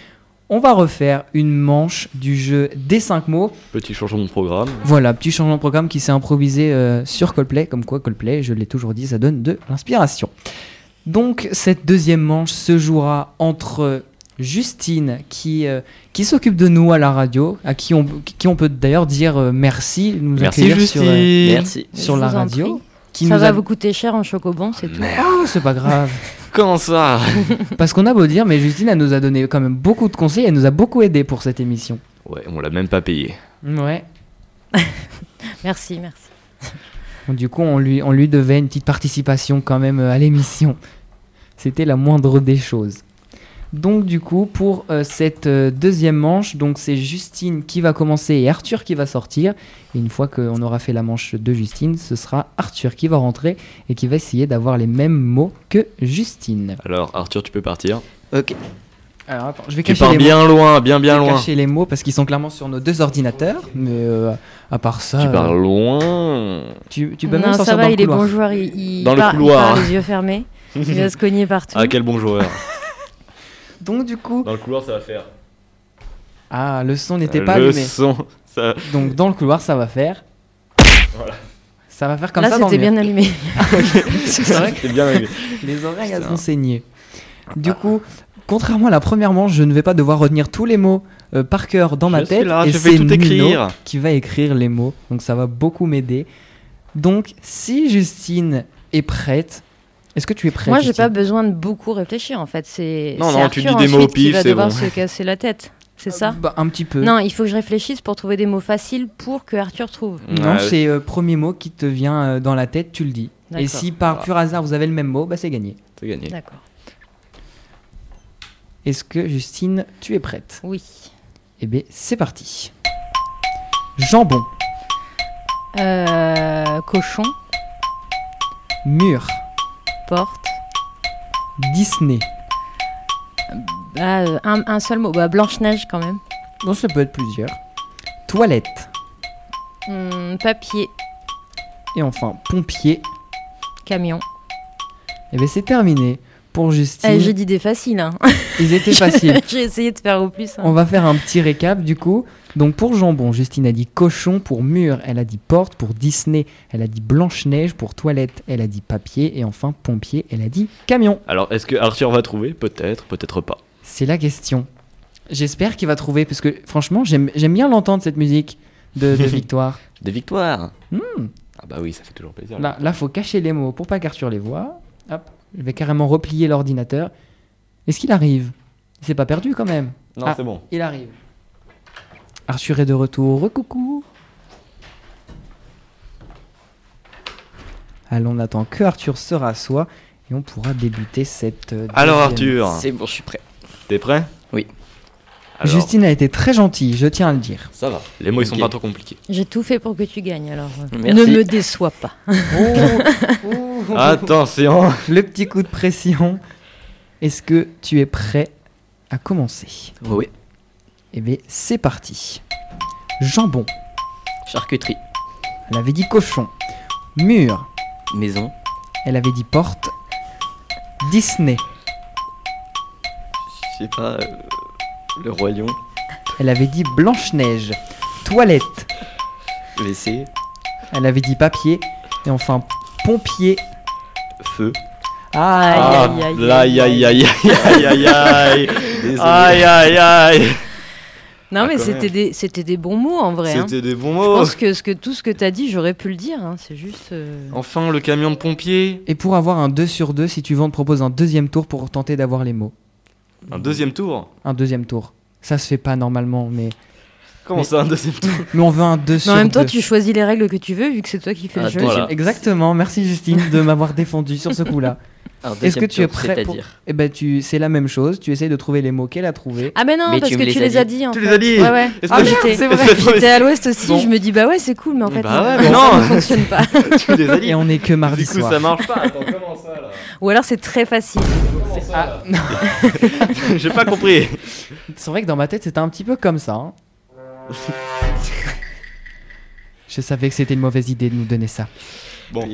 on va refaire une manche du jeu des 5 mots. Petit changement de programme. Voilà, petit changement de programme qui s'est improvisé euh, sur Coldplay. Comme quoi, Coldplay, je l'ai toujours dit, ça donne de l'inspiration. Donc, cette deuxième manche se jouera entre Justine, qui, euh, qui s'occupe de nous à la radio, à qui on, qui on peut d'ailleurs dire euh, merci, de nous Merci accueillir sur, euh. Merci. sur la radio. Qui Ça nous va a- vous coûter cher en chocobon, c'est tout. Oh, c'est pas grave. *laughs* Comment ça? *laughs* Parce qu'on a beau dire, mais Justine, elle nous a donné quand même beaucoup de conseils, elle nous a beaucoup aidé pour cette émission. Ouais, on l'a même pas payé. Ouais. *laughs* Merci, merci. Bon, du coup, on lui, on lui devait une petite participation quand même euh, à l'émission. C'était la moindre des choses. Donc du coup, pour euh, cette euh, deuxième manche, donc c'est Justine qui va commencer et Arthur qui va sortir. Et une fois qu'on aura fait la manche de Justine, ce sera Arthur qui va rentrer et qui va essayer d'avoir les mêmes mots que Justine. Alors, Arthur, tu peux partir. Ok. Alors attends, je vais Tu cacher pars les bien loin, bien mots. bien je vais loin. cacher les mots parce qu'ils sont clairement sur nos deux ordinateurs. Mais euh, à part ça, Tu euh, pars loin. tu, tu peux non, même ça sortir va, dans le il est couloir. bon joueur, il, il Dans le il couloir. part les yeux fermés, il va se cogner *laughs* partout. Ah, quel bon joueur. Donc du coup, Dans le couloir, ça va faire. ah, le son n'était Euh, pas le allumé. son. Ça... Donc dans le couloir, ça va faire. Voilà. Ça va faire comme Là, ça le *laughs* c'était bien allumé. C'est vrai que C'était bien arrivé. les oreilles elles ont saigné. Du coup, contrairement à la première manche, je ne vais pas devoir retenir tous les mots euh, par cœur dans ma Je suis tête. là, et je c'est qui va écrire les mots. Donc ça va beaucoup m'aider. Donc si Justine est prête, est-ce que tu es prête Moi, j'ai pas besoin de beaucoup réfléchir en fait. C'est Non, non, tu Arthur dis des mots au ensuite qui pif, va c'est devoir bon. se casser la tête. C'est ça Bah, Un petit peu. Non, il faut que je réfléchisse pour trouver des mots faciles pour que Arthur trouve. Non, Ouais, c'est euh, premier mot qui te vient euh, dans la tête, tu le dis. Et si par Voilà. pur hasard vous avez le même mot, bah c'est gagné. C'est gagné. D'accord. Est-ce que Justine, tu es prête? Oui. Eh bien, c'est parti. Jambon, Euh, cochon, mur, porte. Disney. Ah, euh, un, un seul mot. Bah, Blanche-Neige quand même. Bon, ça peut être plusieurs. Toilette. Hum, papier, Et enfin, pompier. camion. Eh bien, c'est terminé pour Justine. Eh, J'ai dit des faciles. Hein. *laughs* Ils étaient *laughs* faciles. *laughs* J'ai essayé de faire au plus. hein. On va faire un petit récap du coup. Donc pour jambon, Justine a dit cochon, pour mur, elle a dit porte, pour Disney, elle a dit Blanche-Neige, pour toilette, elle a dit papier, et enfin pompier, elle a dit camion. Alors, est-ce que Arthur va trouver? Peut-être, peut-être pas. C'est la question. J'espère qu'il va trouver, parce que franchement, j'aime bien l'entendre cette musique de, de *laughs* victoire. Des victoires Hmm. Ah bah oui, ça fait toujours plaisir. Là, là, faut cacher les mots pour pas qu'Arthur les voit. Hop, je vais carrément replier l'ordinateur. Est-ce qu'il arrive? Il s'est pas perdu quand même. Non, Ah. c'est bon. Il arrive. Arthur est de retour. Recoucou. Allons, on attend que Arthur se rassoie et on pourra débuter cette. euh, Alors, deuxième- Arthur, C'est bon, je suis prêt. t'es prêt? Oui. Alors, Justine a été très gentille, je tiens à le dire. ça va. Les mots, ils sont pas trop compliqués. J'ai tout fait pour que tu gagnes, alors Merci. ne me déçois pas. *laughs* Attention Le petit coup de pression. Est-ce que tu es prêt à commencer? Oui. Eh bien, c'est parti. Jambon. Charcuterie. Elle avait dit cochon. Mur. Maison. Elle avait dit porte. Disney. Je sais pas. euh, le Roi Lion. Elle avait dit Blanche-Neige. Toilette. WC. Elle avait dit papier. Et enfin, pompier. Feu. Ah, Aïe, aïe, Aïe aïe, aïe aïe aïe aïe aïe. Aïe aïe *laughs* aïe Non, Ah, mais c'était des, c'était des bons mots en vrai. hein. C'était des bons Je mots pense que, ce que tout ce que tu as dit, j'aurais pu le dire. hein, C'est juste. euh, Enfin, le camion de pompier Et pour avoir un 2 sur 2, si tu veux, on te propose un deuxième tour pour tenter d'avoir les mots. Un deuxième tour Un deuxième tour. Ça se fait pas normalement, mais, Comment Mais- ça, un deuxième tour *laughs* mais on veut un 2 Mais sur en même temps, 2. tu choisis les règles que tu veux vu que c'est toi qui fais Ah, le jeu. voilà. Exactement, merci Justine de m'avoir défendu sur ce coup-là. *laughs* Est-ce que tu es prêt pour... Eh ben, tu... c'est la même chose. Tu essayes de trouver les mots qu'elle a trouvés. Ah mais non, Mais parce tu que tu les as dit. en Tu fait. les as dit Ouais ouais. Ah que- merde, *laughs* c'est vrai. J'étais à l'ouest aussi, Bon. je me dis bah ouais c'est cool mais en fait Bah mais ça ne fonctionne pas. *laughs* Tu les as dit Et on est que mardi Du coup, soir. ça marche pas. Attends, comment ça là Ou alors c'est très facile. Ah, non. *laughs* J'ai pas compris. C'est vrai que dans ma tête, c'était un petit peu comme ça. hein. Je savais que c'était une mauvaise idée de nous donner ça. Bon.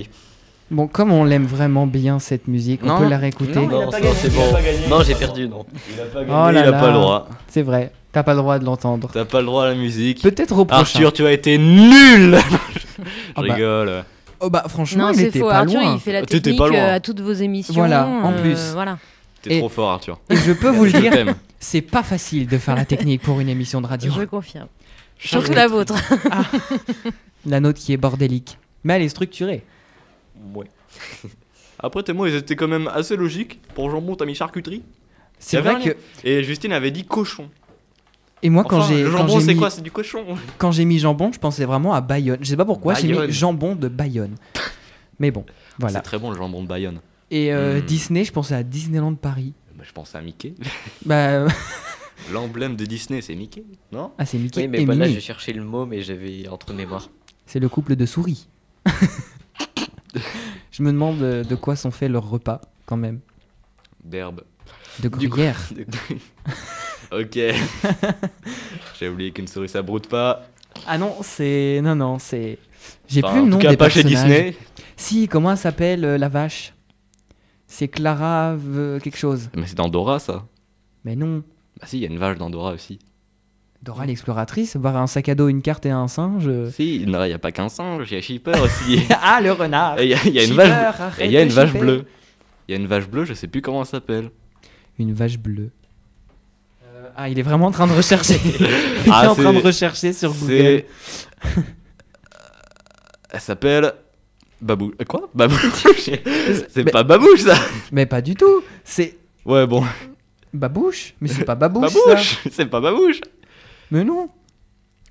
Bon, comme on l'aime vraiment bien cette musique, on peut la réécouter. Non, Non, c'est bon. Non, j'ai perdu, non. Il a pas gagné, Oh là il a là. pas le droit. C'est vrai, t'as pas le droit de l'entendre. T'as pas le droit à la musique. Peut-être au prochain. Arthur, tu as été nul *laughs* Je Ah bah, rigole. Oh bah franchement, Non il c'est était faux. pas Arthur loin. il fait la technique pas loin. euh, à toutes vos émissions. Voilà, en euh, plus. Voilà. T'es trop fort, Arthur. Et je peux vous le *laughs* dire, c'est pas facile de faire la technique pour une émission de radio. Je confirme. Surtout la vôtre. La nôtre qui est bordélique. Mais elle est structurée. Ouais. *laughs* Après, tes mots, ils étaient quand même assez logiques. Pour jambon, t'as mis charcuterie. C'est vrai que. Et Justine avait dit cochon. Et moi, quand Enfin, j'ai Le jambon, j'ai c'est mis- quoi? C'est du cochon. *laughs* quand j'ai mis jambon, je pensais vraiment à Bayonne. Je sais pas pourquoi, j'ai Bayonne. mis jambon de Bayonne. Mais bon, voilà. C'est très bon le jambon de Bayonne. Et euh, Mm. Disney, je pensais à Disneyland Paris. Bah, je pensais à Mickey. *laughs* Bah, euh, L'emblème de Disney, c'est Mickey, non? Ah, c'est Mickey Oui, mais et je cherchais le mot, mais j'avais entre mémoire. C'est le couple de souris. *laughs* je me demande euh, de quoi sont faits leurs repas, quand même. D'herbe. De Du coup- *laughs* gruyère. ok. J'ai oublié qu'une souris ça broute pas. Ah non, c'est. Non, non, c'est. J'ai Enfin, plus le en nom tout cas, des pas chez. Disney. Si, comment elle s'appelle euh, la vache? C'est Clara euh, quelque chose. Mais c'est dans Dora ça. Mais non. Bah si, il y a une vache dans Dora aussi. Dora l'exploratrice, voir un sac à dos, une carte et un singe. euh. Si, il n'y a pas qu'un singe, il y a Shipper aussi. *laughs* ah, le renard Et Il y a, il y a une Shipper, vache, y a une vache bleue. Il y a une vache bleue, je sais plus comment elle s'appelle. Une vache bleue. Euh, ah, il est vraiment en train de rechercher. *laughs* il Ah, est en train de rechercher sur Google. *laughs* Elle s'appelle. Babou. euh, Quoi? Babouche C'est Mais- pas Babouche ça Mais pas du tout. C'est Ouais, bon. Babouche Mais c'est pas Babouche. Babouche C'est pas Babouche Mais non.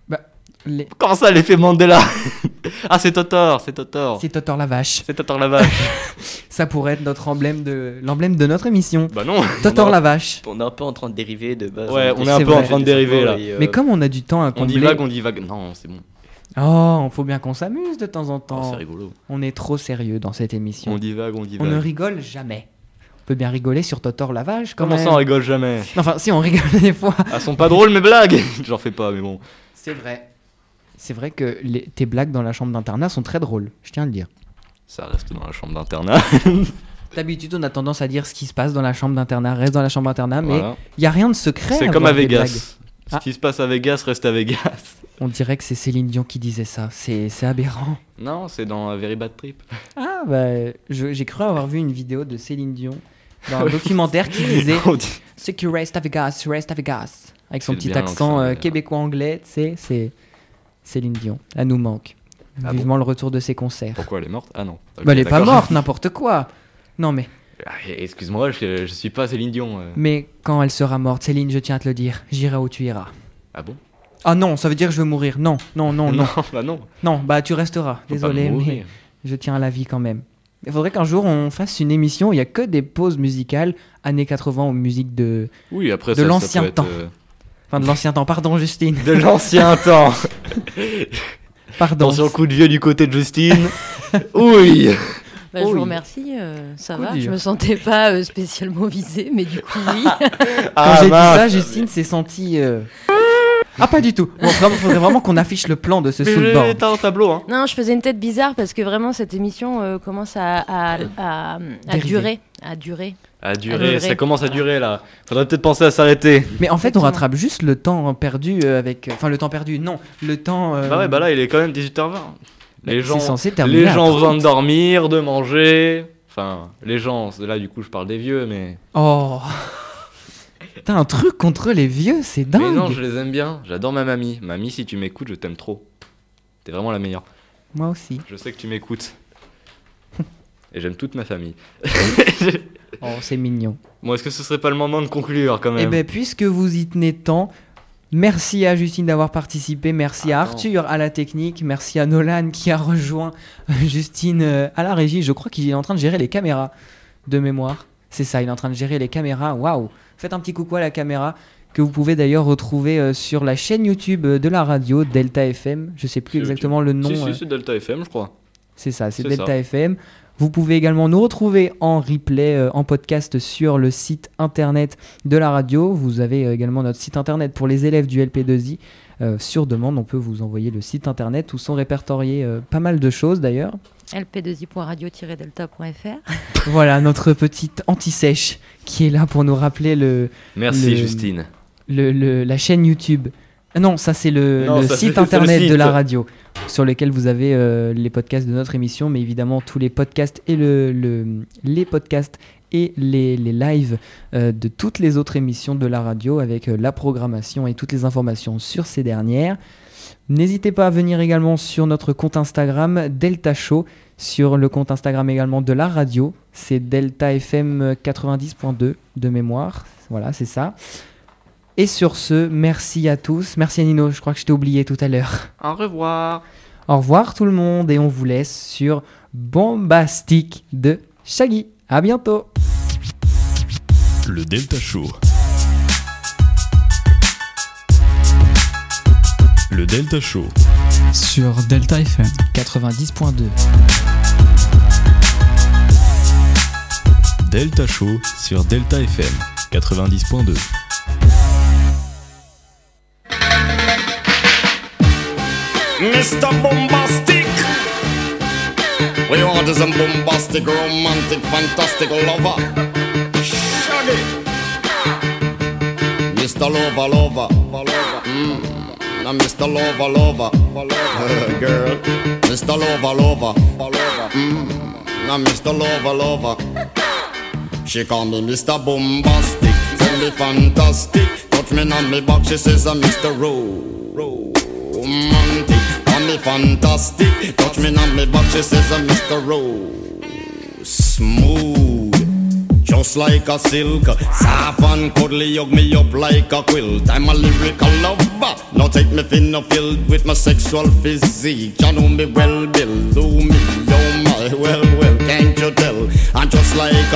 Bah, les- Comment ça, l'effet Mandela *laughs* Ah, c'est Totor, c'est Totor. c'est Totor la vache. C'est Totor la vache. *laughs* Ça pourrait être notre emblème de l'emblème de notre émission. bah non *laughs* Totor la vache. On est un peu en train de dériver de base. Ouais, on est un peu en train de dériver, là. et, euh, Mais comme on a du temps à On combler. divague, on divague. Non, c'est bon. Oh, faut bien qu'on s'amuse de temps en Oh, temps. c'est rigolo. on est trop sérieux dans cette émission. On divague, on On divague. ne rigole jamais. On peut bien rigoler sur Totor la vache quand Comment même. ça, on rigole jamais *laughs* Enfin, si on rigole *laughs* des fois. Elles sont pas drôles, mes blagues *laughs* J'en fais pas, mais bon. C'est vrai. C'est vrai que les- tes blagues dans la chambre d'internat sont très drôles, je tiens à le dire. Ça reste dans la chambre d'internat. D'habitude, on a tendance à dire ce qui se passe dans la chambre d'internat reste dans la chambre d'internat, mais il Voilà. y a rien de secret. C'est comme à. Vegas. Ce Ah. qui se passe à Vegas reste à Vegas. On dirait que c'est Céline Dion qui disait ça. C'est aberrant. Non, c'est dans Very Bad Trip. Ah, bah, j'ai cru avoir vu une vidéo de Céline Dion dans un documentaire qui disait *laughs* On dit- Ce qui reste à Vegas, reste à Vegas. Avec son petit accent euh, québécois-anglais, tu sais, c'est Céline Dion. Elle nous manque. Ah Vivement le retour de ses concerts. Pourquoi elle est morte? Ah non. Bah, elle est pas morte, n'importe quoi. Non, mais, Ah, Excuse-moi, je, je suis pas Céline Dion. euh. mais quand elle sera morte, Céline, je tiens à te le dire, j'irai où tu iras. Ah bon? Ah non, ça veut dire que je veux mourir. Non, non, non, non. *laughs* bah non. Non, bah tu resteras. Désolé, mais je tiens à la vie quand même. Il faudrait qu'un jour on fasse une émission où il y a que des pauses musicales années 80 ou musique de Oui, après De l'ancien être, temps. euh, enfin de l'ancien temps. Pardon Justine. De l'ancien temps. *laughs* Pardon. Attention, coup de vieux du côté de Justine. *laughs* oui. Bah, je vous remercie, euh, ça Coup va. dur. Je me sentais pas euh, spécialement visée, mais du coup oui. *laughs* Quand Ah, j'ai dit ça, Justine s'est sentie. euh, Ah pas du tout. Bon, vraiment, faudrait vraiment qu'on affiche le plan de ce Mais soundboard. T'as un tableau, hein. non, je faisais une tête bizarre parce que vraiment cette émission euh, commence à, à, à, durer, à durer. À durer, durer. ça commence à durer là. Faudrait peut-être penser à s'arrêter. Mais en fait, on rattrape juste le temps perdu euh, avec. Enfin, le temps perdu. Non, le temps. euh, Bah ouais, bah là, il est quand même 18h20. bah, Les c'est gens, censé terminer les gens ont 30. besoin de dormir, de manger. Enfin, les gens, là du coup, je parle des vieux, mais. Oh. T'as un truc contre les vieux, c'est dingue. Mais non, je les aime bien. J'adore ma mamie. Mamie, si tu m'écoutes, je t'aime trop. T'es vraiment la meilleure. Moi aussi. Je sais que tu m'écoutes. *laughs* Et j'aime toute ma famille. *laughs* Oh, c'est mignon. Bon, est-ce que ce serait pas le moment de conclure quand Eh même ben, puisque vous y tenez tant, merci à Justine d'avoir participé, merci à. Arthur à la technique, merci à Nolan qui a rejoint euh, Justine euh, à la régie. Je crois qu'il est en train de gérer les caméras. de mémoire. C'est ça, il est en train de gérer les caméras. Waouh Faites un petit coucou à la caméra que vous pouvez d'ailleurs retrouver euh, sur la chaîne YouTube euh, de la radio Delta FM. Je sais plus exactement le nom. Si, si, euh, c'est Delta FM, je crois. c'est ça, c'est Delta ça. FM. Vous pouvez également nous retrouver en replay, euh, en podcast sur le site internet de la radio. Vous avez également notre site internet pour les élèves du LP2I. Euh, sur demande, on peut vous envoyer le site internet où sont répertoriées euh, pas mal de choses d'ailleurs. lp2i.radio-delta.fr. *laughs* voilà, notre petite anti-sèche qui est là pour nous rappeler le, Merci, Le- Justine. le- le- la chaîne YouTube. Ah non, ça c'est le, Non, le ça, c'est- site internet de la radio sur lequel vous avez euh, les podcasts de notre émission, mais évidemment tous les podcasts et le, le- les podcasts et les, les lives euh, de toutes les autres émissions de la radio avec euh, la programmation et toutes les informations sur ces dernières. N'hésitez pas à venir également sur notre compte Instagram Delta Show, sur le compte Instagram également de la radio, c'est Delta FM 90.2 de mémoire, voilà c'est ça. Et sur ce, merci à tous. Merci à Nino, je crois que je t'ai oublié tout à l'heure. Au revoir. Au revoir tout le monde et on vous laisse sur Bombastic de Shaggy. À bientôt. Le Delta Show. Le Delta Show. Sur Delta FM. 90.2. Delta Show sur Delta FM 90.2. Mr. Bombastic. We want a bombastic, romantic, fantastic lover. Shaggy. Mr. Lover, lover. Mm. Now Mr. Lover, lover. Girl. Mr. Lover, lover. Mm. Now Mr. Lover, lover. She call me Mr. Bombastic, tell me fantastic. Touch me on me back, she says I'm Mr. Ro- Romantic. Me fantastic, touch me on me back, she says I'm Mr. Ro- Smooth. Just like a silk, soft and cuddly, hug me up like a quilt. I'm a lyrical lover. Now take me thin filled with my sexual physique. You know me well, Bill. Do me,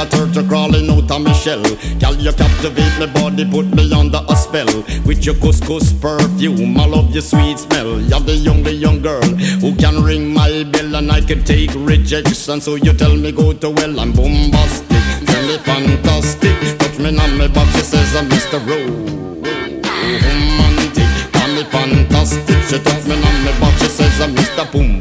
a turtle crawling out of my shell. Girl, you captivate my body, put me under a spell. With your couscous perfume, I love your sweet smell. You're the young, the young girl who can ring my bell and I can take rejection. So you tell me go to well, I'm bombastic. Tell me fantastic. Touch me on my back, she says I'm Mr. Romantic. Call me fantastic. She touch me on my back, she says I'm Mr. Boom,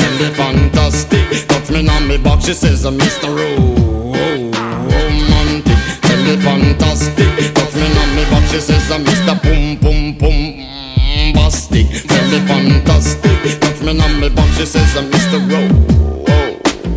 tell me fantastic. Touch me on me box, she says, I'm Mr. Ro- romantic. Tell me fantastic. Touch me on me back, she says I'm Mr. Boom Boom Boom Bastic. Tell me fantastic. Touch me on me back, she says I'm Mr.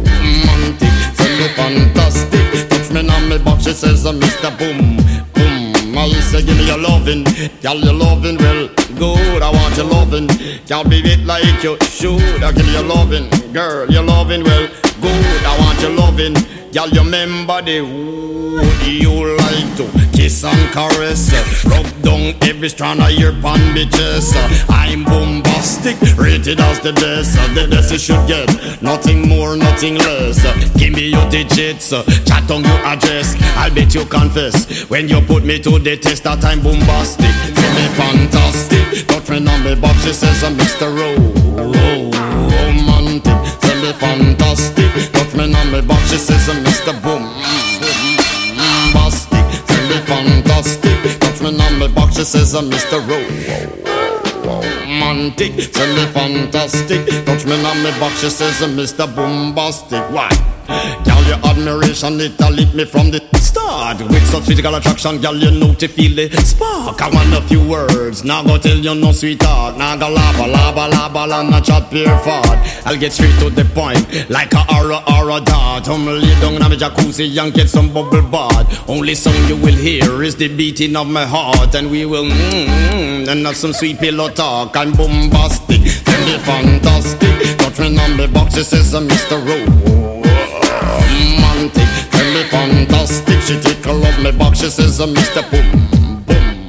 Romantic. Tell me fantastic. Touch me on me back, she says I'm Mr. Boom Boom. I say give me your loving, girl your loving well good. I want your loving, can't be it like you should. I give you loving, girl your loving well good. I want your loving, girl you remember the would you like to kiss and caress, rub down every strand of your pan bitches. I'm bombastic, rated as the best. The best you should get, nothing more, nothing less. Give me your digits, chat on your address. I'll bet you confess when you put me to the test that I'm bombastic. Feel me fantastic, touch me on me box. She says I'm Mr. Ro- Romantic. Tell me fantastic, touch me on me box. She says I'm Mr. Boom. Bombastic, tell me fantastic. Touch me on me box. She says I'm Mr. Ro- Romantic, tell me fantastic. Touch me on me box. She says I'm Mr. Bombastic. Why? Girl, your admiration, it a lit me from the start. With such physical attraction, girl, you know to feel the spark. I want a few words, now go tell you no sweetheart. Now go lava, lava, lava, la, not chat pure fart. I'll get straight to the point, like a aura, aura dart. I'm lay down in my jacuzzi and get some bubble bath. Only song you will hear is the beating of my heart, and we will mmm, and have some sweet pillow talk. I'm bombastic, tell me fantastic. Touch me on the box, it says uh, Mr. Romantic, tell me fantastic. She tickle up my box, she says uh, Mr. Boom, boom,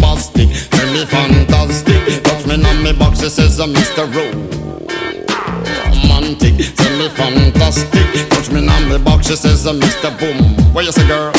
bombastic. Tell me fantastic. Touch me on my box, she says uh, Mr. Romantic, tell me fantastic. Touch me on my box, she says uh, Mr. Boom. What you say, girl?